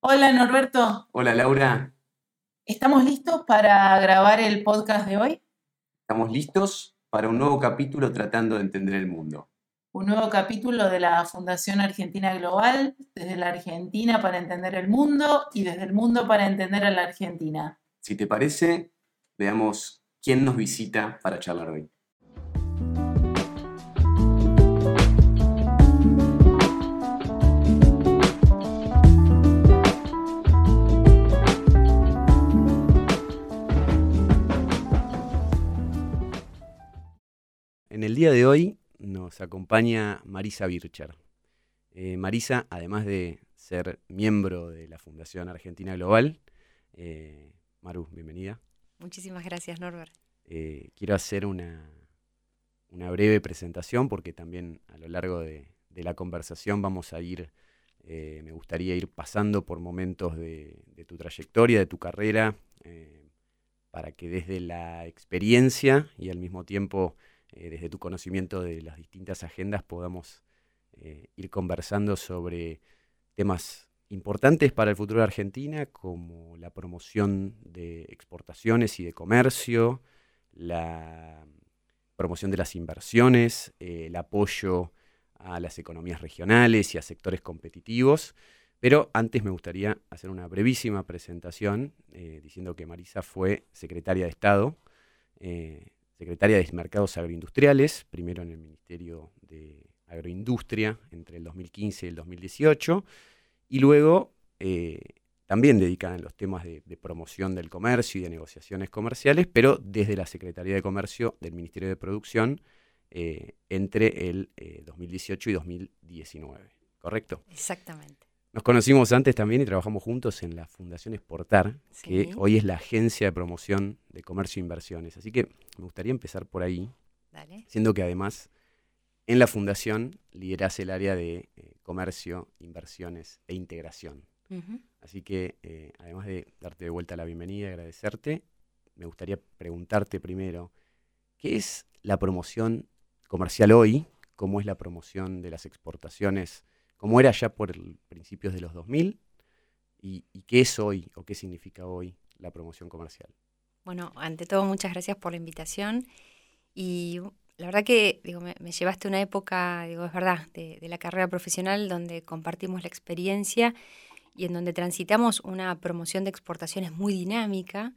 Hola Norberto, Hola Laura, ¿estamos listos para grabar el podcast de hoy? estamos listos para un nuevo capítulo tratando de entender el mundo. Un nuevo capítulo de la Fundación Argentina Global, desde la Argentina para entender el mundo y desde el mundo para entender a la Argentina. Si te parece, veamos quién nos visita para charlar hoy. Día de hoy nos acompaña Marisa Bircher. Eh, Marisa, además de ser miembro de la Fundación Argentina Global, eh, Maru, bienvenida. Muchísimas gracias, Norbert. Eh, quiero hacer una, una breve presentación porque también a lo largo de, de la conversación vamos a ir, eh, me gustaría ir pasando por momentos de, de tu trayectoria, de tu carrera, para que desde la experiencia y al mismo tiempo eh, desde tu conocimiento de las distintas agendas podamos eh, ir conversando sobre temas importantes para el futuro de Argentina, como la promoción de exportaciones y de comercio, la promoción de las inversiones, el apoyo a las economías regionales y a sectores competitivos. Pero antes me gustaría hacer una brevísima presentación eh, diciendo que Marisa fue secretaria de Estado, secretaria de Mercados Agroindustriales, primero en el Ministerio de Agroindustria entre el 2015 y el 2018, y luego eh, también dedicada en los temas de, promoción del comercio y de negociaciones comerciales, pero desde la Secretaría de Comercio del Ministerio de Producción eh, entre el eh, 2018 y 2019. ¿Correcto? Exactamente. Nos conocimos antes también y trabajamos juntos en la Fundación Exportar, que hoy es la agencia de promoción de comercio e inversiones. Así que me gustaría empezar por ahí, Dale. siendo que además en la Fundación liderás el área de eh, comercio, inversiones e integración. Así que, eh, además de darte de vuelta la bienvenida y agradecerte, me gustaría preguntarte primero, ¿qué es la promoción comercial hoy? ¿Cómo es la promoción de las exportaciones? ¿Cómo era ya por principios de los 2000? ¿Y, qué es hoy o qué significa hoy la promoción comercial? Bueno, ante todo, muchas gracias por la invitación. Y la verdad que digo, me, me llevaste una época, digo, es verdad, de, de la carrera profesional donde compartimos la experiencia y en donde transitamos una promoción de exportaciones muy dinámica,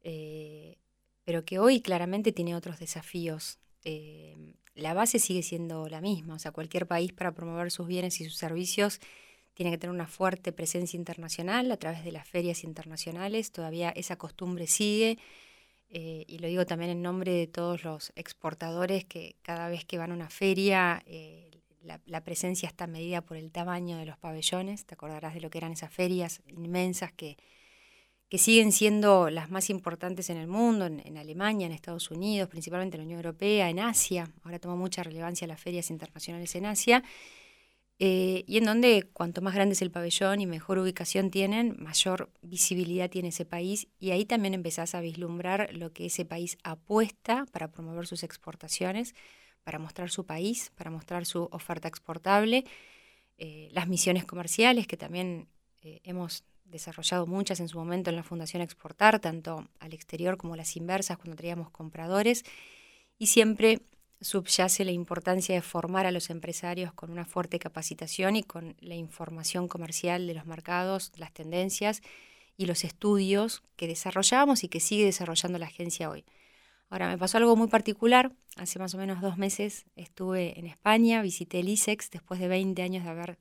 eh, pero que hoy claramente tiene otros desafíos. Eh, la base sigue siendo la misma, o sea, cualquier país para promover sus bienes y sus servicios tiene que tener una fuerte presencia internacional a través de las ferias internacionales, todavía esa costumbre sigue, eh, y lo digo también en nombre de todos los exportadores que cada vez que van a una feria, eh, la, la presencia está medida por el tamaño de los pabellones, te acordarás de lo que eran esas ferias inmensas que, que siguen siendo las más importantes en el mundo, en, Alemania, en Estados Unidos, principalmente en la Unión Europea, en Asia, ahora toma mucha relevancia las ferias internacionales en Asia, eh, y en donde cuanto más grande es el pabellón y mejor ubicación tienen, mayor visibilidad tiene ese país y ahí también empezás a vislumbrar lo que ese país apuesta para promover sus exportaciones, para mostrar su país, para mostrar su oferta exportable, eh, las misiones comerciales que también eh, hemos desarrollado muchas en su momento en la Fundación Exportar, tanto al exterior como las inversas cuando traíamos compradores y siempre subyace la importancia de formar a los empresarios con una fuerte capacitación y con la información comercial de los mercados, las tendencias y los estudios que desarrollamos y que sigue desarrollando la agencia hoy. Ahora, me pasó algo muy particular. Hace más o menos dos meses estuve en España, visité el ISEX después de 20 años de, haber,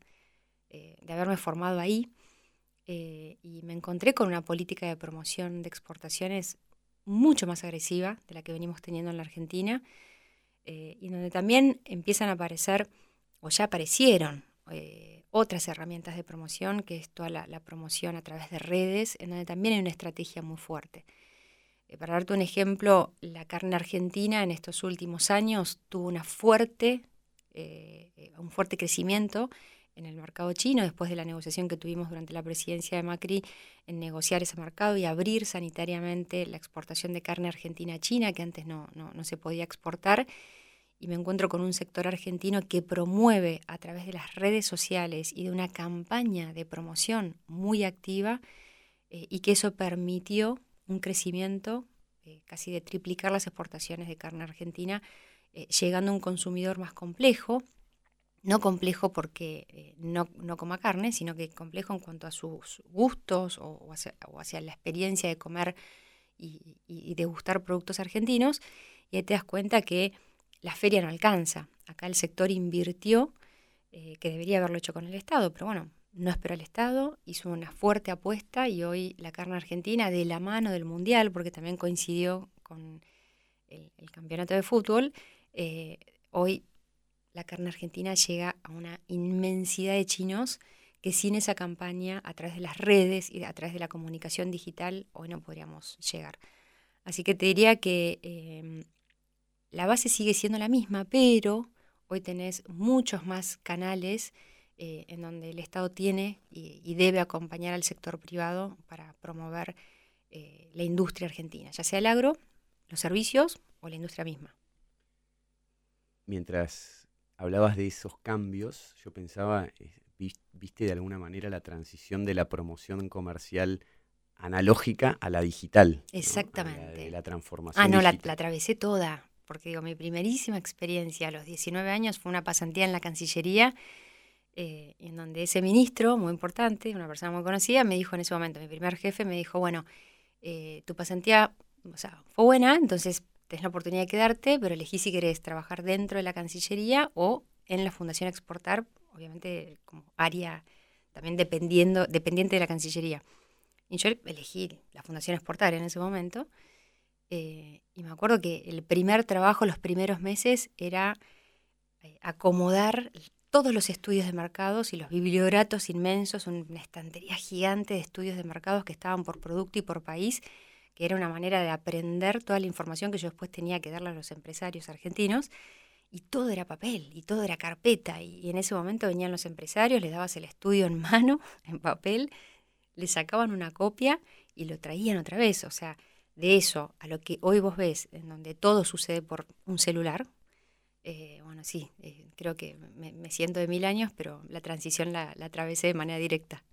eh, de haberme formado ahí eh, y me encontré con una política de promoción de exportaciones mucho más agresiva de la que venimos teniendo en la Argentina eh, y donde también empiezan a aparecer, o ya aparecieron, eh, otras herramientas de promoción, que es toda la, promoción a través de redes, en donde también hay una estrategia muy fuerte. Para darte un ejemplo, la carne argentina en estos últimos años tuvo una fuerte, un fuerte crecimiento en el mercado chino, después de la negociación que tuvimos durante la presidencia de Macri en negociar ese mercado y abrir sanitariamente la exportación de carne argentina a China, que antes no, no, no se podía exportar. y me encuentro con un sector argentino que promueve a través de las redes sociales y de una campaña de promoción muy activa eh, y que eso permitió un crecimiento eh, casi de triplicar las exportaciones de carne argentina, eh, llegando a un consumidor más complejo, no complejo porque no, coma carne, sino que complejo en cuanto a sus gustos o, hacia, la experiencia de comer y, y, degustar productos argentinos. Y ahí te das cuenta que la feria no alcanza. Acá el sector invirtió, que debería haberlo hecho con el Estado, pero bueno, no esperó al Estado, hizo una fuerte apuesta y hoy la carne argentina, de la mano del Mundial, porque también coincidió con el, campeonato de fútbol, eh, hoy la carne argentina llega a una inmensidad de chinos que sin esa campaña, a través de las redes y a través de la comunicación digital, hoy no podríamos llegar. Así que te diría que em, la base sigue siendo la misma, pero hoy tenés muchos más canales eh, en donde el Estado tiene y, debe acompañar al sector privado para promover eh, la industria argentina, ya sea el agro, los servicios o la industria misma. Mientras hablabas de esos cambios, yo pensaba, eh, viste de alguna manera la transición de la promoción comercial analógica a la digital. Exactamente. la, transformación. Ah, no, la, la, atravesé toda, porque digo, mi primerísima experiencia a los 19 años fue una pasantía en la Cancillería eh, en donde ese ministro, muy importante, una persona muy conocida, me dijo en ese momento, mi primer jefe me dijo, bueno, eh, tu pasantía o sea, fue buena, entonces tenés la oportunidad de quedarte, pero elegí si querés trabajar dentro de la Cancillería o en la Fundación Exportar, obviamente como área también dependiendo, dependiente de la Cancillería. Y yo elegí la Fundación Exportar en ese momento. Eh, y me acuerdo que el primer trabajo, los primeros meses, era acomodar todos los estudios de mercados y los biblioratos inmensos, una estantería gigante de estudios de mercados que estaban por producto y por país, que era una manera de aprender toda la información que yo después tenía que darle a los empresarios argentinos. Y todo era papel, y todo era carpeta. Y, en ese momento venían los empresarios, les dabas el estudio en mano, en papel, le sacaban una copia y lo traían otra vez. O sea, de eso a lo que hoy vos ves, en donde todo sucede por un celular, eh, bueno, sí, eh, creo que me, siento de mil años, pero la transición la, atravesé de manera directa.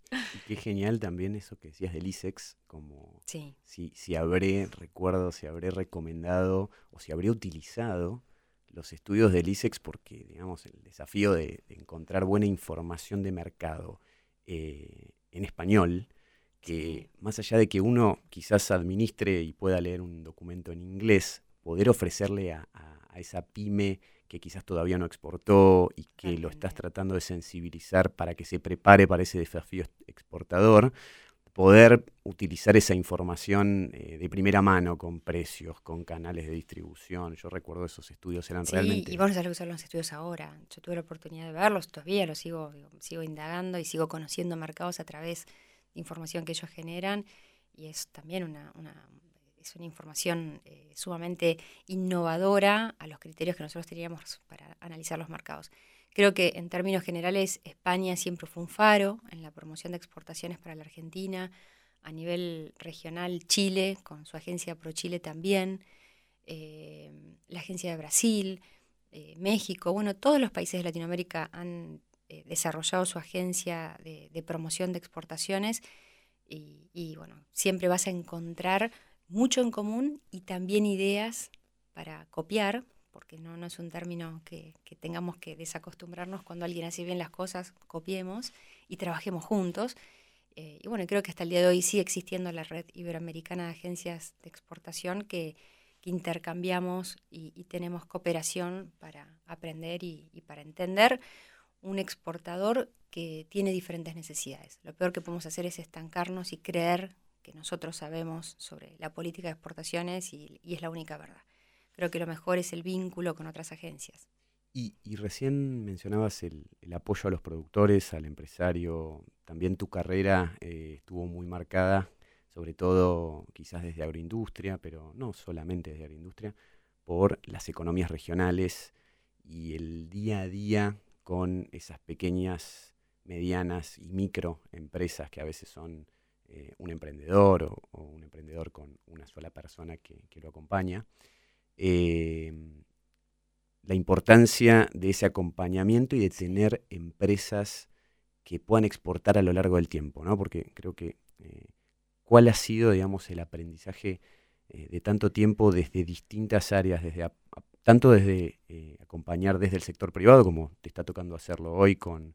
Qué genial también eso que decías del ISEX, como sí. si, si habré, recuerdo, si habré recomendado o si habré utilizado los estudios del ISEX porque, digamos, el desafío de, encontrar buena información de mercado eh, en español, que más allá de que uno quizás administre y pueda leer un documento en inglés, poder ofrecerle a, a esa pyme que quizás todavía no exportó y que lo estás tratando de sensibilizar para que se prepare para ese desafío exportador, poder utilizar esa información eh, de primera mano con precios, con canales de distribución. Yo recuerdo esos estudios eran realmente... Y vos no sabés usar los estudios ahora. Yo tuve la oportunidad de verlos, todavía los sigo, sigo indagando y sigo conociendo mercados a través de información que ellos generan y es también una es una información eh, sumamente innovadora a los criterios que nosotros teníamos para analizar los mercados. Creo que en términos generales España siempre fue un faro en la promoción de exportaciones para la Argentina, a nivel regional Chile, con su agencia ProChile también, eh, la agencia de Brasil, eh, México, bueno, todos los países de Latinoamérica han desarrollado su agencia de, promoción de exportaciones y, y, bueno, siempre vas a encontrar mucho en común y también ideas para copiar, porque no, no es un término que, tengamos que desacostumbrarnos cuando alguien hace bien las cosas, copiemos y trabajemos juntos. Eh, y bueno, creo que hasta el día de hoy sigue existiendo la red iberoamericana de agencias de exportación que, intercambiamos y, tenemos cooperación para aprender y, y para entender un exportador que tiene diferentes necesidades. Lo peor que podemos hacer es estancarnos y creer que nosotros sabemos sobre la política de exportaciones y, es la única verdad. Creo que lo mejor es el vínculo con otras agencias. Y, recién mencionabas el, apoyo a los productores, al empresario. También tu carrera eh, estuvo muy marcada, sobre todo quizás desde agroindustria, pero no solamente desde agroindustria, por las economías regionales y el día a día con esas pequeñas, medianas y microempresas que a veces son eh, un emprendedor o, un emprendedor con una sola persona que, lo acompaña. Eh, la importancia de ese acompañamiento y de tener empresas que puedan exportar a lo largo del tiempo, ¿no? Porque creo que eh, cuál ha sido, digamos, el aprendizaje de tanto tiempo desde distintas áreas, desde tanto desde acompañar desde el sector privado, como te está tocando hacerlo hoy con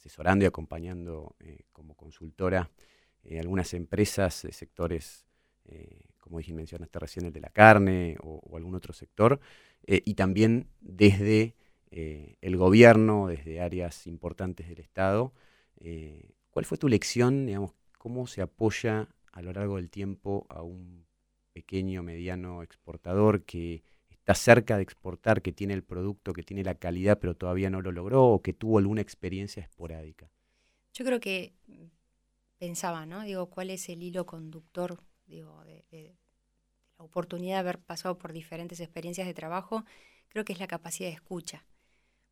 asesorando y acompañando como consultora algunas empresas de sectores como dije, mencionaste recién el de la carne o, algún otro sector, eh, y también desde eh, el gobierno, desde áreas importantes del Estado. Eh, ¿Cuál fue tu lección, digamos, cómo se apoya a lo largo del tiempo a un pequeño, mediano exportador que está cerca de exportar, que tiene el producto, que tiene la calidad, pero todavía no lo logró o que tuvo alguna experiencia esporádica? Yo creo que pensaba, ¿no? Digo, ¿cuál es el hilo conductor digo, de, la oportunidad de haber pasado por diferentes experiencias de trabajo, creo que es la capacidad de escucha.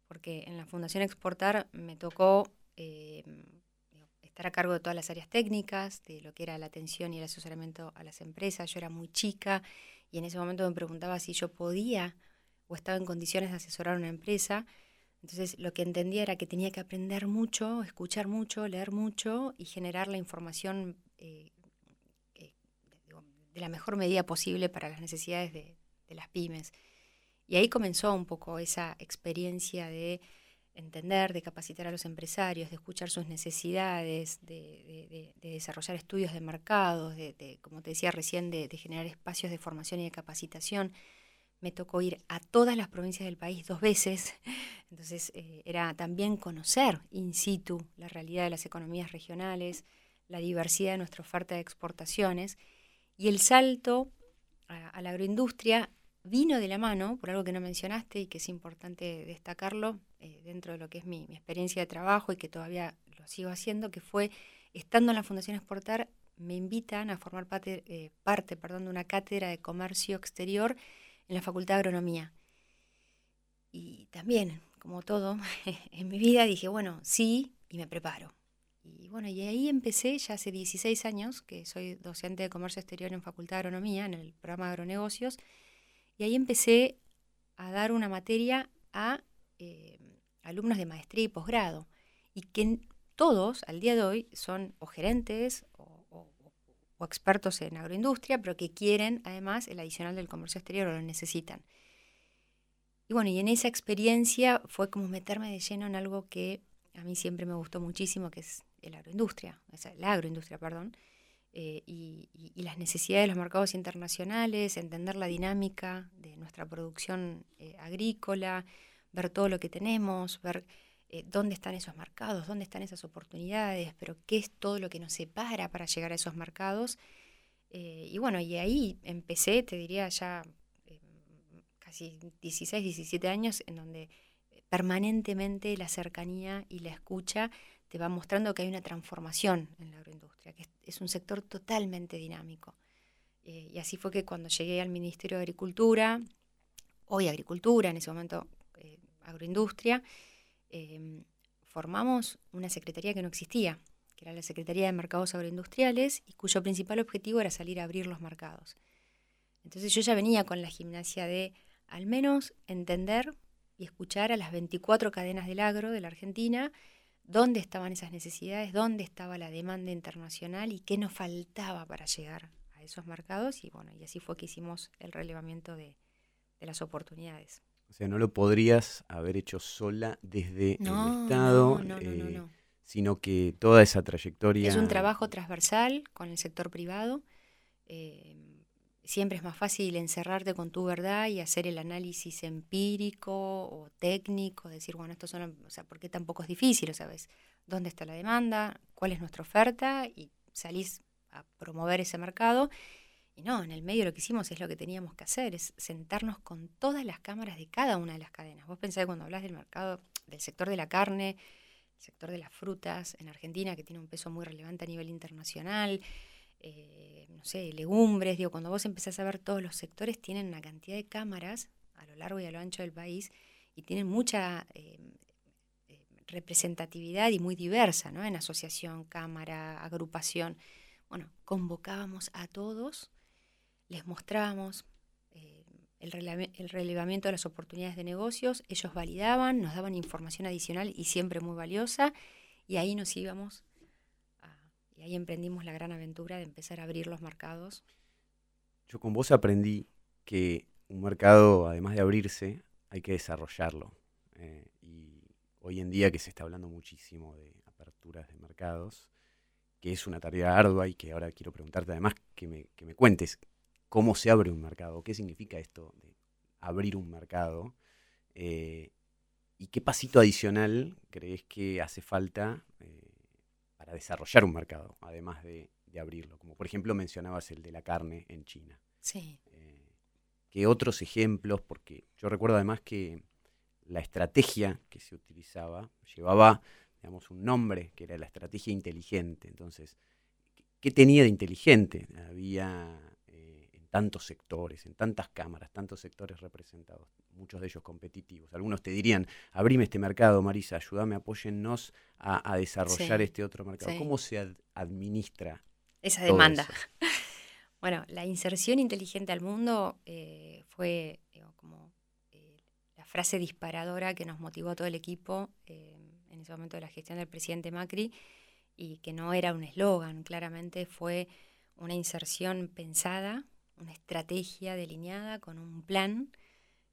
Porque en la Fundación Exportar me tocó eh, estar a cargo de todas las áreas técnicas, de lo que era la atención y el asesoramiento a las empresas. Yo era muy chica y en ese momento me preguntaba si yo podía o estaba en condiciones de asesorar una empresa. Entonces lo que entendía era que tenía que aprender mucho, escuchar mucho, leer mucho y generar la información eh, de la mejor medida posible para las necesidades de, las pymes. Y ahí comenzó un poco esa experiencia de entender, de capacitar a los empresarios, de escuchar sus necesidades, de, desarrollar estudios de mercados, de, como te decía recién, de, generar espacios de formación y de capacitación. Me tocó ir a todas las provincias del país dos veces, entonces eh, era también conocer in situ la realidad de las economías regionales, la diversidad de nuestra oferta de exportaciones y el salto a, la agroindustria vino de la mano, por algo que no mencionaste y que es importante destacarlo eh, dentro de lo que es mi, experiencia de trabajo y que todavía lo sigo haciendo, que fue, estando en la Fundación Exportar, me invitan a formar parte, eh, parte perdón, de una cátedra de comercio exterior en la Facultad de Agronomía. Y también, como todo en mi vida, dije, bueno, sí, y me preparo. Y bueno, y ahí empecé, ya hace 16 años, que soy docente de comercio exterior en Facultad de Agronomía, en el programa de agronegocios, y ahí empecé a dar una materia a eh, alumnos de maestría y posgrado, y que todos al día de hoy son o gerentes o, expertos en agroindustria, pero que quieren además el adicional del comercio exterior o lo necesitan. Y bueno, y en esa experiencia fue como meterme de lleno en algo que a mí siempre me gustó muchísimo, que es la agroindustria, la agroindustria, perdón, eh, y, las necesidades de los mercados internacionales, entender la dinámica de nuestra producción eh, agrícola, ver todo lo que tenemos, ver eh, dónde están esos mercados, dónde están esas oportunidades, pero qué es todo lo que nos separa para llegar a esos mercados. y bueno, y ahí empecé, te diría ya casi 16, 17 años, en donde permanentemente la cercanía y la escucha te va mostrando que hay una transformación en la agroindustria, que es un sector totalmente dinámico. Eh, y así fue que cuando llegué al Ministerio de Agricultura, hoy Agricultura, en ese momento eh, Agroindustria, em, formamos una secretaría que no existía, que era la Secretaría de Mercados Agroindustriales y cuyo principal objetivo era salir a abrir los mercados. Entonces yo ya venía con la gimnasia de al menos entender y escuchar a las 24 cadenas del agro de la Argentina dónde estaban esas necesidades, dónde estaba la demanda internacional y qué nos faltaba para llegar a esos mercados. Y bueno, y así fue que hicimos el relevamiento de, las oportunidades. O sea, no lo podrías haber hecho sola desde el Estado, eh, sino que toda esa trayectoria... Es un trabajo transversal con el sector privado. Eh, siempre es más fácil encerrarte con tu verdad y hacer el análisis empírico o técnico, decir, bueno, esto son, o sea, ¿por qué tampoco es difícil? ¿Sabes? ¿Dónde está la demanda? ¿Cuál es nuestra oferta? Y salís a promover ese mercado. Y no, en el medio lo que hicimos es lo que teníamos que hacer, es sentarnos con todas las cámaras de cada una de las cadenas. Vos pensás cuando hablas del mercado, del sector de la carne, el sector de las frutas en Argentina, que tiene un peso muy relevante a nivel internacional, eh, no sé, legumbres, digo, cuando vos empezás a ver todos los sectores, tienen una cantidad de cámaras a lo largo y a lo ancho del país y tienen mucha eh, eh, representatividad y muy diversa, ¿no? En asociación, cámara, agrupación. Bueno, convocábamos a todos, les mostrábamos el, relevamiento de las oportunidades de negocios, ellos validaban, nos daban información adicional y siempre muy valiosa, y ahí nos íbamos, y ahí emprendimos la gran aventura de empezar a abrir los mercados. Yo con vos aprendí que un mercado, además de abrirse, hay que desarrollarlo. Eh, y hoy en día que se está hablando muchísimo de aperturas de mercados, que es una tarea ardua y que ahora quiero preguntarte además que me, que me cuentes cómo se abre un mercado, qué significa esto de abrir un mercado eh, y qué pasito adicional crees que hace falta eh, para desarrollar un mercado, además de, abrirlo. Como por ejemplo mencionabas el de la carne en China. Sí. Eh, ¿Qué otros ejemplos? Porque yo recuerdo además que la estrategia que se utilizaba llevaba, digamos, un nombre, que era la estrategia inteligente. Entonces, ¿qué tenía de inteligente? Había tantos sectores, en tantas cámaras, tantos sectores representados, muchos de ellos competitivos. Algunos te dirían, abrime este mercado, Marisa, ayúdame, apóyennos a, desarrollar este otro mercado. ¿Cómo se administra esa demanda? bueno, la inserción inteligente al mundo eh, fue como eh, la frase disparadora que nos motivó a todo el equipo eh, en ese momento de la gestión del presidente Macri y que no era un eslogan, claramente fue una inserción pensada una estrategia delineada con un plan.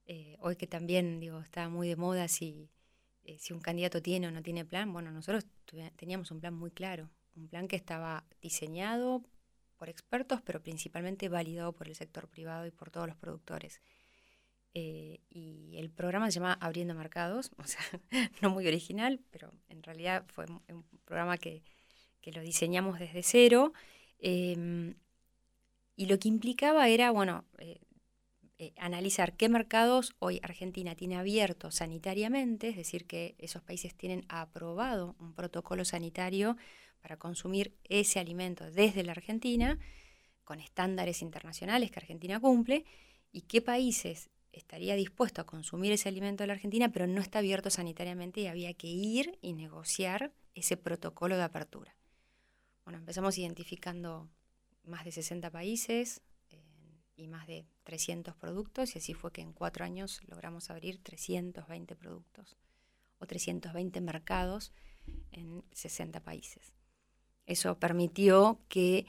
Eh, hoy que también digo, está muy de moda si, eh, si un candidato tiene o no tiene plan. Bueno, nosotros teníamos un plan muy claro, un plan que estaba diseñado por expertos, pero principalmente validado por el sector privado y por todos los productores. Eh, y el programa se llama Abriendo Mercados, o sea, no muy original, pero en realidad fue un programa que, que lo diseñamos desde cero. Em, y lo que implicaba era, bueno, eh, eh, analizar qué mercados hoy Argentina tiene abierto sanitariamente, es decir, que esos países tienen aprobado un protocolo sanitario para consumir ese alimento desde la Argentina, con estándares internacionales que Argentina cumple, y qué países estaría dispuesto a consumir ese alimento de la Argentina, pero no está abierto sanitariamente y había que ir y negociar ese protocolo de apertura. Bueno, empezamos identificando más de 60 países y más de 300 productos y así fue que en cuatro años logramos abrir 320 productos o 320 mercados en 60 países. Eso permitió que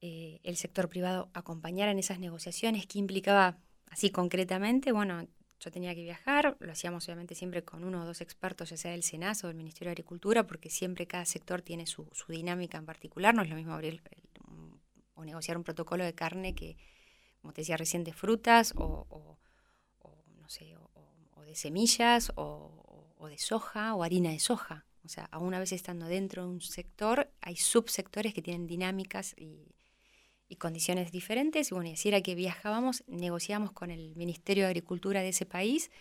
eh, el sector privado acompañara en esas negociaciones, que implicaba, así concretamente, bueno, yo tenía que viajar, lo hacíamos obviamente siempre con uno o dos expertos, ya sea del SENAS o del Ministerio de Agricultura, porque siempre cada sector tiene su, su dinámica en particular, no es lo mismo abrir o negociar un protocolo de carne que, como te decía recién, de frutas o, no sé, o, de semillas o, de soja o harina de soja. O sea, aún a veces estando dentro de un sector, hay subsectores que tienen dinámicas y, condiciones diferentes. Y bueno, y así era que viajábamos, negociábamos con el Ministerio de Agricultura de ese país,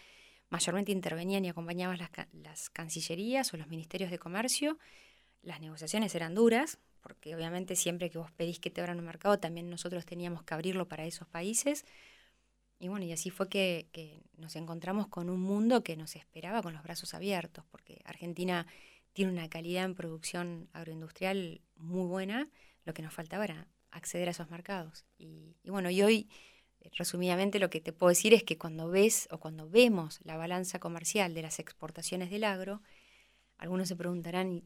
mayormente intervenían y acompañaban las, las cancillerías o los ministerios de comercio. Las negociaciones eran duras, porque obviamente siempre que vos pedís que te abran un mercado, también nosotros teníamos que abrirlo para esos países. Y bueno, y así fue que, nos encontramos con un mundo que nos esperaba con los brazos abiertos, porque Argentina tiene una calidad en producción agroindustrial muy buena, lo que nos faltaba era acceder a esos mercados. Y, bueno, y hoy, resumidamente, lo que te puedo decir es que cuando ves o cuando vemos la balanza comercial de las exportaciones del agro, algunos se preguntarán,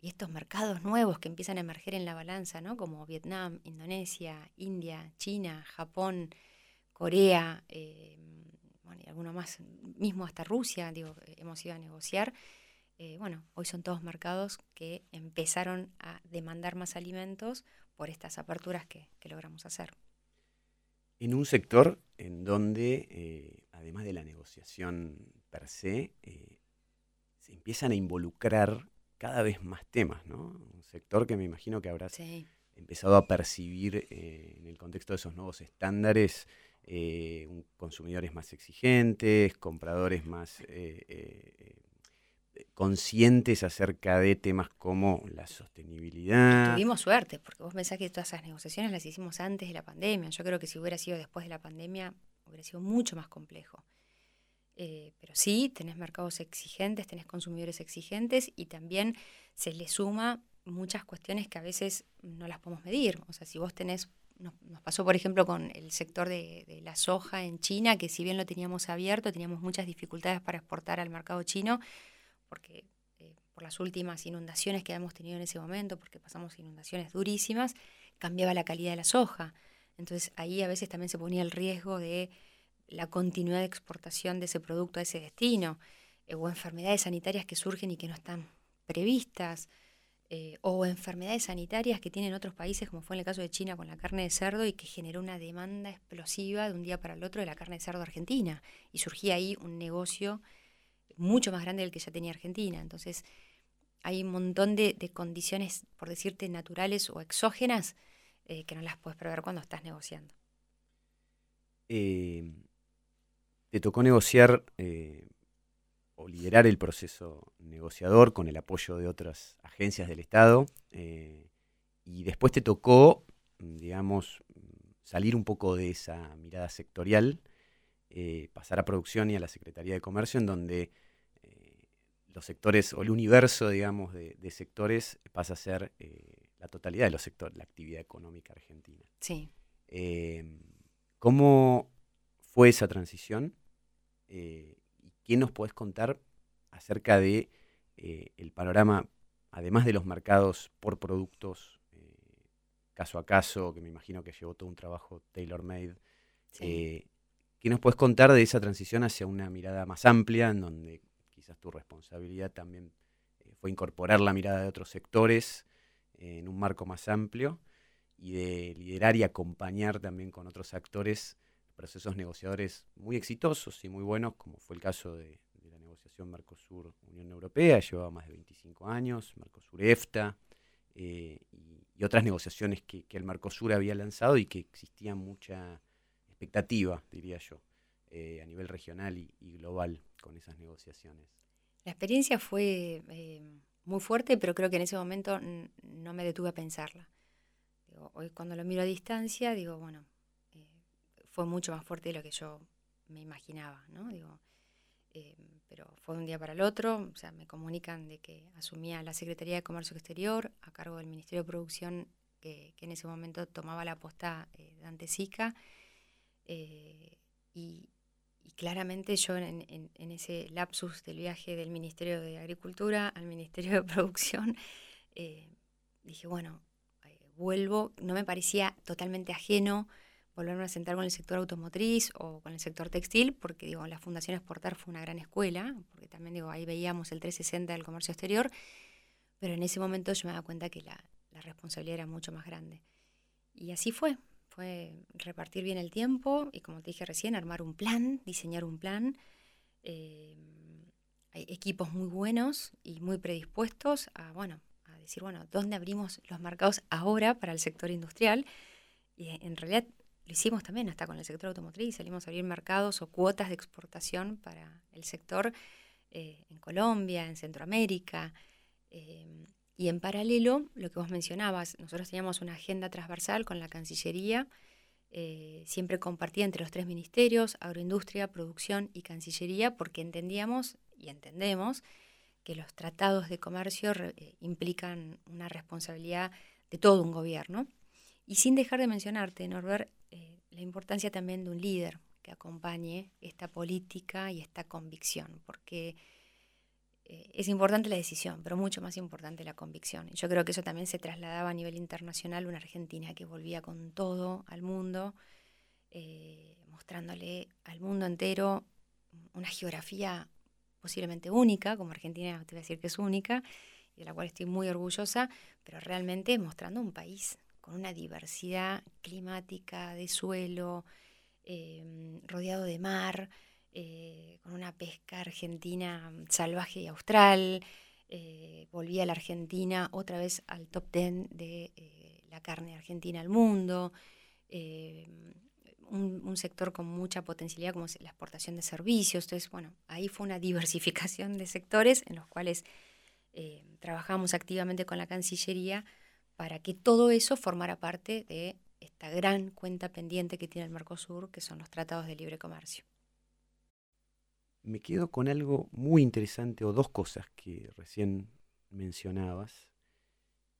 y estos mercados nuevos que empiezan a emerger en la balanza, ¿no? como Vietnam, Indonesia, India, China, Japón, Corea, eh, bueno, y alguno más, mismo hasta Rusia, digo, hemos ido a negociar. Eh, bueno, hoy son todos mercados que empezaron a demandar más alimentos por estas aperturas que, logramos hacer. En un sector en donde, eh, además de la negociación per se, se empiezan a involucrar cada vez más temas, ¿no? Un sector que me imagino que habrás empezado a percibir eh, en el contexto de esos nuevos estándares, eh, consumidores más exigentes, compradores más eh, conscientes acerca de temas como la sostenibilidad. Tuvimos suerte, porque vos pensás que todas esas negociaciones las hicimos antes de la pandemia. Yo creo que si hubiera sido después de la pandemia, hubiera sido mucho más complejo. Eh, pero sí, tenés mercados exigentes, tenés consumidores exigentes y también se le suma muchas cuestiones que a veces no las podemos medir. O sea, si vos tenés nos, pasó, por ejemplo, con el sector de, la soja en China, que si bien lo teníamos abierto, teníamos muchas dificultades para exportar al mercado chino, porque eh, por las últimas inundaciones que hemos tenido en ese momento, porque pasamos inundaciones durísimas, cambiaba la calidad de la soja. Entonces ahí a veces también se ponía el riesgo de la continuidad de exportación de ese producto a ese destino, eh, o enfermedades sanitarias que surgen y que no están previstas. Eh, o enfermedades sanitarias que tienen otros países, como fue en el caso de China con la carne de cerdo, y que generó una demanda explosiva de un día para el otro de la carne de cerdo argentina. Y surgía ahí un negocio mucho más grande del que ya tenía Argentina. Entonces, hay un montón de, condiciones, por decirte, naturales o exógenas, eh, que no las puedes prever cuando estás negociando. Te tocó negociar o liderar el proceso negociador con el apoyo de otras agencias del Estado. Eh, y después te tocó, digamos, salir un poco de esa mirada sectorial, eh, pasar a producción y a la Secretaría de Comercio, en donde eh, los sectores o el universo, digamos, de, sectores pasa a ser la totalidad de los sectores, la actividad económica argentina. Sí. ¿Cómo fue esa transición? ¿Qué nos podés contar acerca de eh, el panorama, además de los mercados por productos eh, caso a caso, que me imagino que llevó todo un trabajo tailor-made? Eh, ¿Qué nos puedes contar de esa transición hacia una mirada más amplia, en donde quizás tu responsabilidad también fue incorporar la mirada de otros sectores en un marco más amplio y de liderar y acompañar también con otros actores procesos negociadores muy exitosos y muy buenos, como fue el caso de, la negociación Mercosur-Unión Europea, llevaba más de 25 años, Mercosur-EFTA, eh, y, otras negociaciones que, el Mercosur había lanzado y que existía mucha expectativa, diría yo, eh, a nivel regional y, global con esas negociaciones. La experiencia fue eh, muy fuerte, pero creo que en ese momento no me detuve a pensarla. hoy cuando lo miro a distancia, digo, bueno, fue mucho más fuerte de lo que yo me imaginaba, ¿no? Digo, eh, pero fue de un día para el otro, o sea, me comunican de que asumía la Secretaría de Comercio Exterior a cargo del Ministerio de Producción, que, en ese momento tomaba la posta eh, Dante Sica, eh, y, claramente yo en, en, ese lapsus del viaje del Ministerio de Agricultura al Ministerio de Producción, dije, bueno, vuelvo, no me parecía totalmente ajeno volverme a sentar con el sector automotriz o con el sector textil, porque digo, la Fundación Exportar fue una gran escuela, porque también digo, ahí veíamos el 360 del comercio exterior, pero en ese momento yo me daba cuenta que la, responsabilidad era mucho más grande. Y así fue, fue repartir bien el tiempo y como te dije recién, armar un plan, diseñar un plan. Eh, hay equipos muy buenos y muy predispuestos a, bueno, a decir, bueno, ¿dónde abrimos los mercados ahora para el sector industrial? Y en realidad lo hicimos también hasta con el sector automotriz, salimos a abrir mercados o cuotas de exportación para el sector eh, en Colombia, en Centroamérica. Eh, y en paralelo, lo que vos mencionabas, nosotros teníamos una agenda transversal con la Cancillería, eh, siempre compartida entre los tres ministerios, agroindustria, producción y Cancillería, porque entendíamos y entendemos que los tratados de comercio implican una responsabilidad de todo un gobierno. Y sin dejar de mencionarte, Norbert, eh, la importancia también de un líder que acompañe esta política y esta convicción, porque eh, es importante la decisión, pero mucho más importante la convicción. Yo creo que eso también se trasladaba a nivel internacional, una Argentina que volvía con todo al mundo, eh, mostrándole al mundo entero una geografía posiblemente única, como Argentina te voy a decir que es única, y de la cual estoy muy orgullosa, pero realmente mostrando un país con una diversidad climática de suelo, em, rodeado de mar, eh, con una pesca argentina salvaje y austral. Eh, volví a la Argentina otra vez al top 10 de eh, la carne argentina al mundo. Em, un, sector con mucha potencialidad como la exportación de servicios. Entonces, bueno, ahí fue una diversificación de sectores en los cuales trabajamos activamente con la Cancillería para que todo eso formara parte de esta gran cuenta pendiente que tiene el Mercosur, que son los tratados de libre comercio. Me quedo con algo muy interesante o dos cosas que recién mencionabas,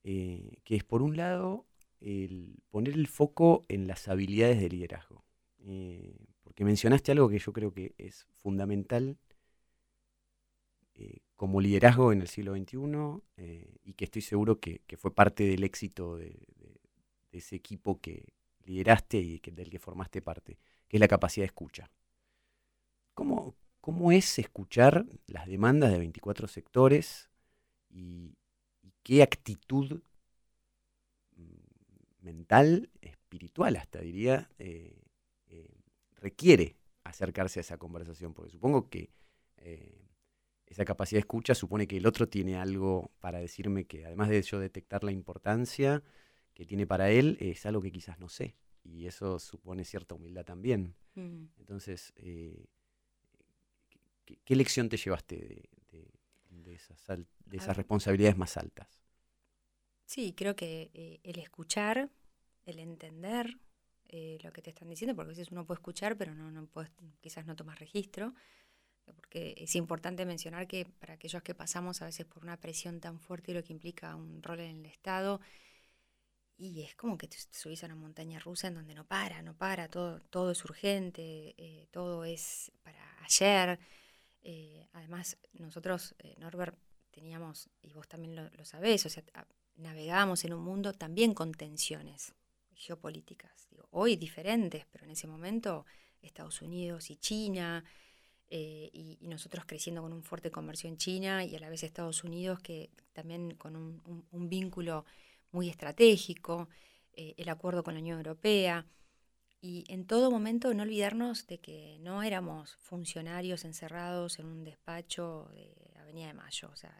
eh, que es por un lado el poner el foco en las habilidades de liderazgo. Eh, porque mencionaste algo que yo creo que es fundamental eh, como liderazgo en el siglo XXI eh, y que estoy seguro que, fue parte del éxito de, ese equipo que lideraste y del que formaste parte, que es la capacidad de escucha. ¿Cómo, cómo es escuchar las demandas de 24 sectores y, qué actitud mm, mental, espiritual hasta diría, eh, requiere acercarse a esa conversación, porque supongo que esa capacidad de escucha supone que el otro tiene algo para decirme que además de yo detectar la importancia que tiene para él, es algo que quizás no sé, y eso supone cierta humildad también. Mm. Entonces, ¿qué, lección te llevaste de, esas, responsabilidades más altas? Sí, creo que eh, el escuchar, el entender eh, lo que te están diciendo, porque a veces uno puede escuchar, pero no, no quizás no tomas registro, porque es importante mencionar que para aquellos que pasamos a veces por una presión tan fuerte y lo que implica un rol en el Estado, y es como que te, subís a una montaña rusa en donde no para, no para, todo, todo es urgente, eh, todo es para ayer. Eh, además, nosotros, eh, Norbert, teníamos, y vos también lo, sabés, o sea, navegábamos en un mundo también con tensiones geopolíticas. hoy diferentes, pero en ese momento Estados Unidos y China, eh, y, nosotros creciendo con un fuerte comercio en China y a la vez Estados Unidos que también con un, vínculo muy estratégico, el acuerdo con la Unión Europea. Y en todo momento no olvidarnos de que no éramos funcionarios encerrados en un despacho de Avenida de Mayo. O sea,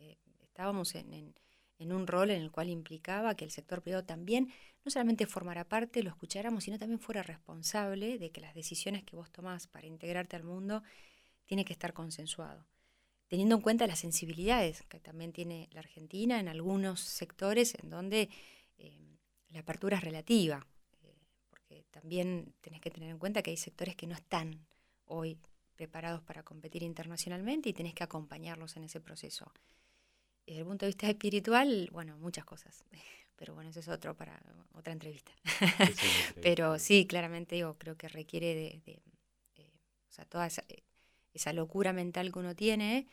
eh, estábamos en, un rol en el cual implicaba que el sector privado también no solamente formara parte, lo escucháramos, sino también fuera responsable de que las decisiones que vos tomás para integrarte al mundo tiene que estar consensuado. Teniendo en cuenta las sensibilidades que también tiene la Argentina en algunos sectores en donde eh, la apertura es relativa también tenés que tener en cuenta que hay sectores que no están hoy preparados para competir internacionalmente y tenés que acompañarlos en ese proceso. Desde el punto de vista espiritual, bueno, muchas cosas, pero bueno, eso es otro para otra entrevista. pero sí, claramente digo, creo que requiere de, o sea, toda esa, esa, locura mental que uno tiene,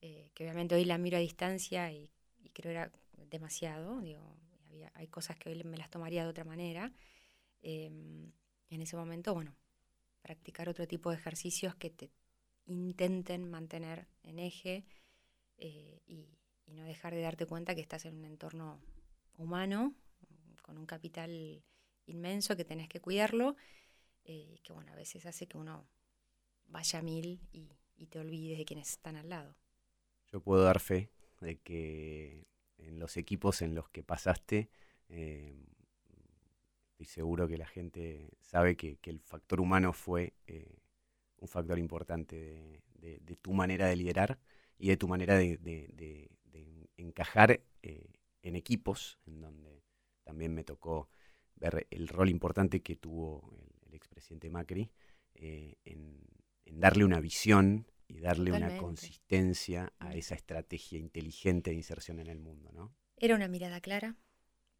eh, que obviamente hoy la miro a distancia y, y creo era demasiado, digo, había, hay cosas que hoy me las tomaría de otra manera, Em, en ese momento, bueno, practicar otro tipo de ejercicios que te intenten mantener en eje eh, y, no dejar de darte cuenta que estás en un entorno humano, con un capital inmenso que tenés que cuidarlo, eh, que bueno, a veces hace que uno vaya a mil y, te olvides de quienes están al lado. Yo puedo dar fe de que en los equipos en los que pasaste, estoy seguro que la gente sabe que, el factor humano fue eh, un factor importante de, tu manera de liderar y de tu manera de, encajar eh, en equipos, en donde también me tocó ver el rol importante que tuvo el, expresidente Macri eh, en, darle una visión y darle una consistencia a esa estrategia inteligente de inserción en el mundo. ¿no? Era una mirada clara,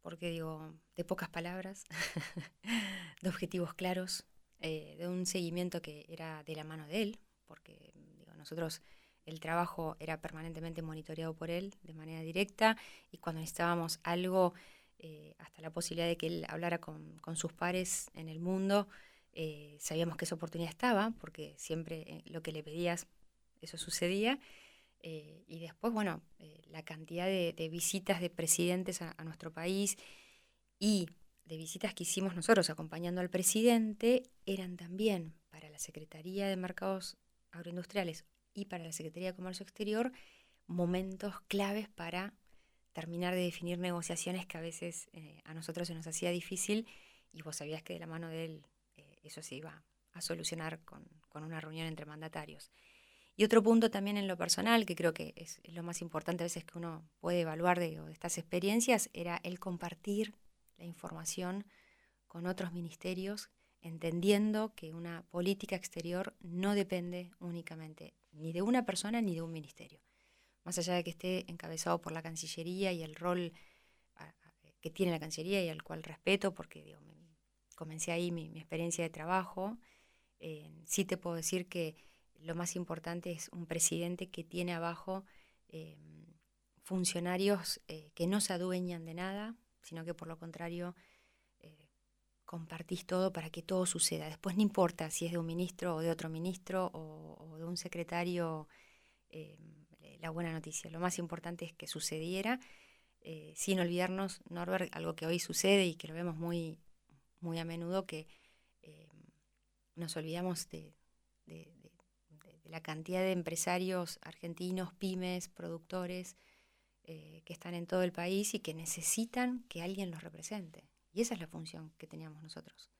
porque digo, de pocas palabras, de objetivos claros, eh, de un seguimiento que era de la mano de él, porque digo, nosotros el trabajo era permanentemente monitoreado por él de manera directa y cuando necesitábamos algo, eh, hasta la posibilidad de que él hablara con, sus pares en el mundo, eh, sabíamos que esa oportunidad estaba, porque siempre lo que le pedías, eso sucedía. Eh, y después, bueno, eh, la cantidad de, visitas de presidentes a, nuestro país y de visitas que hicimos nosotros acompañando al presidente eran también para la Secretaría de Mercados Agroindustriales y para la Secretaría de Comercio Exterior momentos claves para terminar de definir negociaciones que a veces eh, a nosotros se nos hacía difícil y vos sabías que de la mano de él eso se iba a solucionar con una reunión entre mandatarios. Y otro punto también en lo personal, que creo que es lo más importante a veces que uno puede evaluar de, estas experiencias, era el compartir la información con otros ministerios, entendiendo que una política exterior no depende únicamente ni de una persona ni de un ministerio. Más allá de que esté encabezado por la Cancillería y el rol que tiene la Cancillería y al cual respeto porque comencé ahí mi, experiencia de trabajo. Eh, sí te puedo decir que lo más importante es un presidente que tiene abajo eh, funcionarios que no se adueñan de nada, sino que por lo contrario compartís todo para que todo suceda. Después no importa si es de un ministro o de otro ministro o, de un secretario, la buena noticia. Lo más importante es que sucediera eh, sin olvidarnos, Norbert, algo que hoy sucede y que lo vemos muy, muy a menudo, que eh, nos olvidamos de, la cantidad de empresarios argentinos, pymes, productores, eh, que están en todo el país y que necesitan que alguien los represente. Y esa es la función que teníamos nosotros,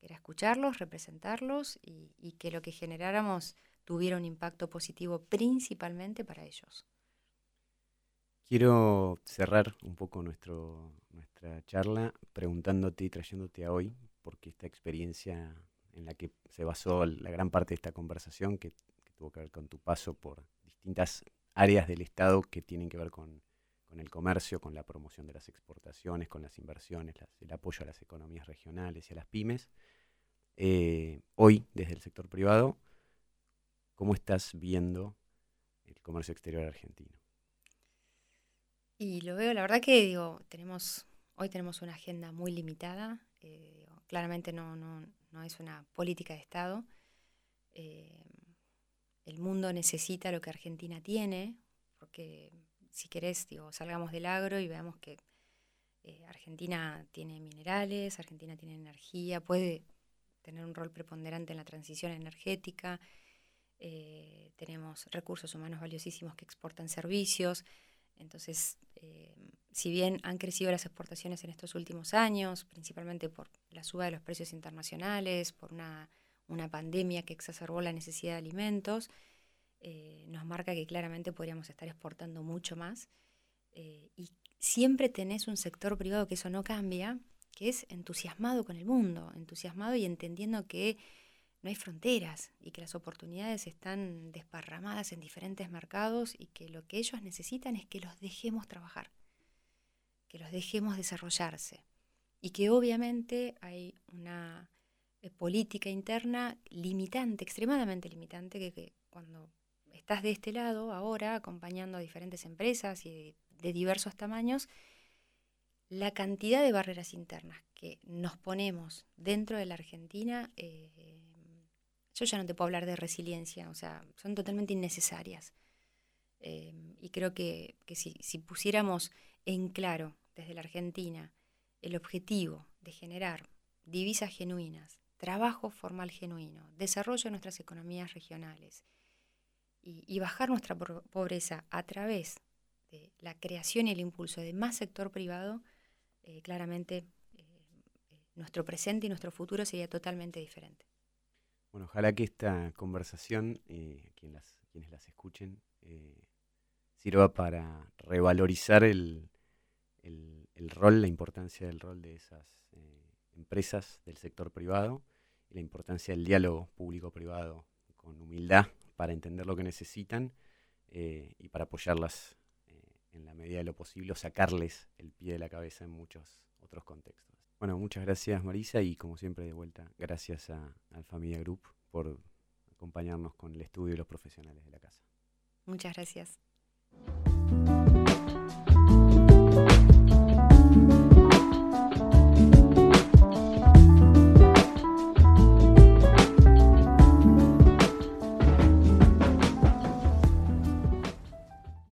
que era escucharlos, representarlos y que lo que generáramos tuviera un impacto positivo principalmente para ellos. Quiero cerrar un poco nuestro, nuestra charla preguntándote y trayéndote a hoy, porque esta experiencia en la que se basó la gran parte de esta conversación, que, tuvo que ver con tu paso por distintas áreas del Estado que tienen que ver con, el comercio, con la promoción de las exportaciones, con las inversiones, el apoyo a las economías regionales y a las pymes. Eh, hoy, desde el sector privado, ¿cómo estás viendo el comercio exterior argentino? Y lo veo, la verdad que digo, hoy tenemos una agenda muy limitada, eh, claramente no, es una política de Estado. Eh, el mundo necesita lo que Argentina tiene, porque si querés, digo, salgamos del agro y veamos que eh, Argentina tiene minerales, Argentina tiene energía, puede tener un rol preponderante en la transición energética, tenemos recursos humanos valiosísimos que exportan servicios, entonces, eh, si bien han crecido las exportaciones en estos últimos años, principalmente por la suba de los precios internacionales, por una, pandemia que exacerbó la necesidad de alimentos, eh, nos marca que claramente podríamos estar exportando mucho más. Eh, y siempre tenés un sector privado que eso no cambia, que es entusiasmado con el mundo, entusiasmado y entendiendo que no hay fronteras y que las oportunidades están desparramadas en diferentes mercados y que lo que ellos necesitan es que los dejemos trabajar, que los dejemos desarrollarse y que obviamente hay una eh, política interna limitante, extremadamente limitante, que, cuando estás de este lado ahora acompañando a diferentes empresas y de, diversos tamaños, la cantidad de barreras internas que nos ponemos dentro de la Argentina eh, yo ya no te puedo hablar de resiliencia, o sea, son totalmente innecesarias. Em, y creo que, si, pusiéramos en claro desde la Argentina el objetivo de generar divisas genuinas, trabajo formal genuino, desarrollo de nuestras economías regionales y, bajar nuestra pobreza a través de la creación y el impulso de más sector privado, eh, claramente eh, eh, nuestro presente y nuestro futuro sería totalmente diferente. Bueno, ojalá que esta conversación, eh, quienes, las, escuchen, sirva para revalorizar el, rol, la importancia del rol de esas empresas del sector privado y la importancia del diálogo público-privado con humildad para entender lo que necesitan y para apoyarlas en la medida de lo posible sacarles el pie de la cabeza en muchos otros contextos. Bueno, muchas gracias Marisa y como siempre de vuelta, gracias a, al Familia Group por acompañarnos con el estudio de los profesionales de la casa. Muchas gracias.